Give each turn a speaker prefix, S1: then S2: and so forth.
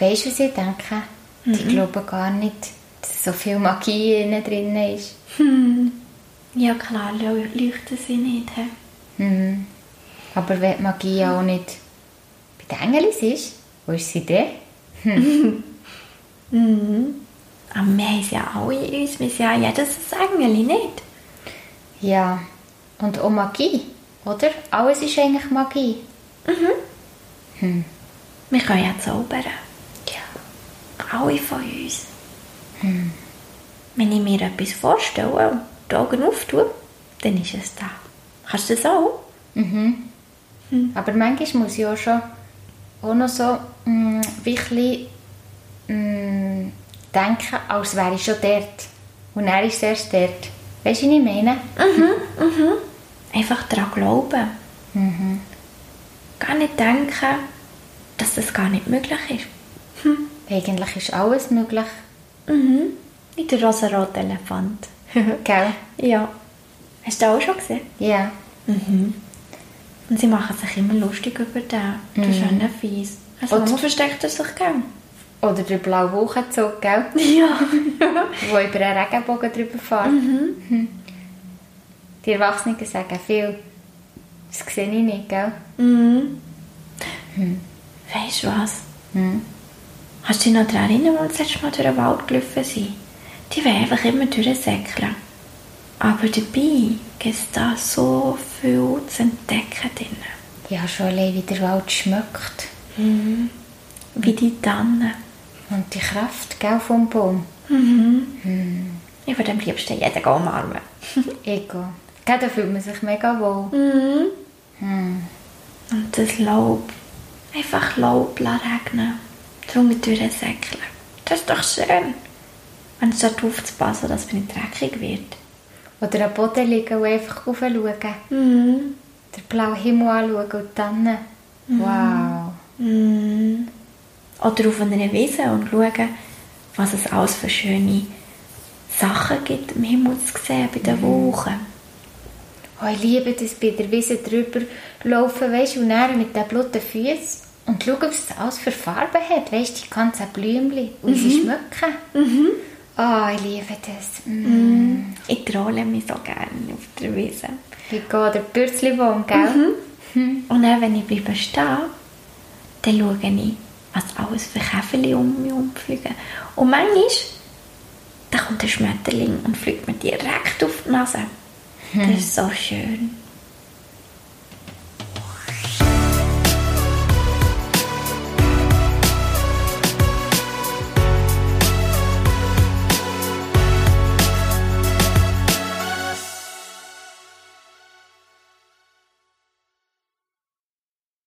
S1: Weißt du, was ich denke? Die glauben gar nicht, dass so viel Magie innen drin ist.
S2: Ja klar, leu- leuchten sie nicht. hä?
S1: Mhm. Aber wenn die Magie auch nicht bei den Engelis ist, wo ist sie denn?
S2: Aber wir haben es ja alle in uns, wir sind ja jedes Engel, nicht?
S1: Ja, und auch Magie, oder? Alles ist eigentlich Magie.
S2: Wir können ja zaubern. Alle von uns. Wenn ich mir etwas vorstelle und die Augen auftue, dann ist es da. Kannst du das auch?
S1: Aber manchmal muss ich auch schon auch noch so mm, wie ein bisschen, mm, denken, als wäre ich schon dort. Und er ist erst dort. Weißt du, was ich meine?
S2: Einfach daran glauben. Gar nicht denken, dass das gar nicht möglich ist.
S1: Eigentlich ist alles möglich.
S2: Wie der rosarote Elefant.
S1: Gell?
S2: ja. Hast du das auch schon gesehen?
S1: Ja.
S2: Und sie machen sich immer lustig über den. Das ist mhm. fies. Also
S1: Und-
S2: Mama versteckt er sich gern.
S1: Oder der blaue Wochenzug, gell?
S2: Ja.
S1: Wo über einen Regenbogen drüber fährt. Mhm. Die Erwachsenen sagen viel. Das sehe ich nicht, gell?
S2: Weißt du was? Hast du dich noch daran erinnern, als wir das letzte Mal durch den Wald gelaufen sind? Die wollen einfach immer durchsäckeln. Aber dabei gibt es da so viel zu entdecken drin.
S1: Ja, schon allein wie der Wald schmeckt.
S2: Wie die Tannen.
S1: Und die Kraft, gell, vom Baum.
S2: Ich würde am liebsten jeden umarmen.
S1: Ego. Gell, da fühlt man sich mega wohl.
S2: Und das Laub. Einfach Laub lassen regnen. Drunter durchsäckeln. Das ist doch schön. Wenn es darauf aufzupassen, dass es nicht dreckig wird.
S1: Oder am Boden liegen und einfach raufschauen. Den blauen Himmel anschauen und dann. Wow.
S2: Oder auf einer Wiese und schauen, was es alles für schöne Sachen gibt im Himmel zu sehen, bei den Wolken.
S1: Oh, ich liebe das bei der Wiese drüber laufen, weißt du, und dann mit den blutigen Füßen und schauen, was das alles für Farben hat, weißt du, die ganzen Blümchen und sie schmecken. Oh, ich liebe das. Mm.
S2: Ich trolle mich so gerne auf der Wiese.
S1: Wie geht der Bürzlibaum, gell?
S2: Und dann, wenn ich bleibe stehen, dann schaue ich, was alles für Käferchen um mich herumfliegen. Und manchmal, da kommt ein Schmetterling und fliegt mir direkt auf die Nase. Das ist so schön.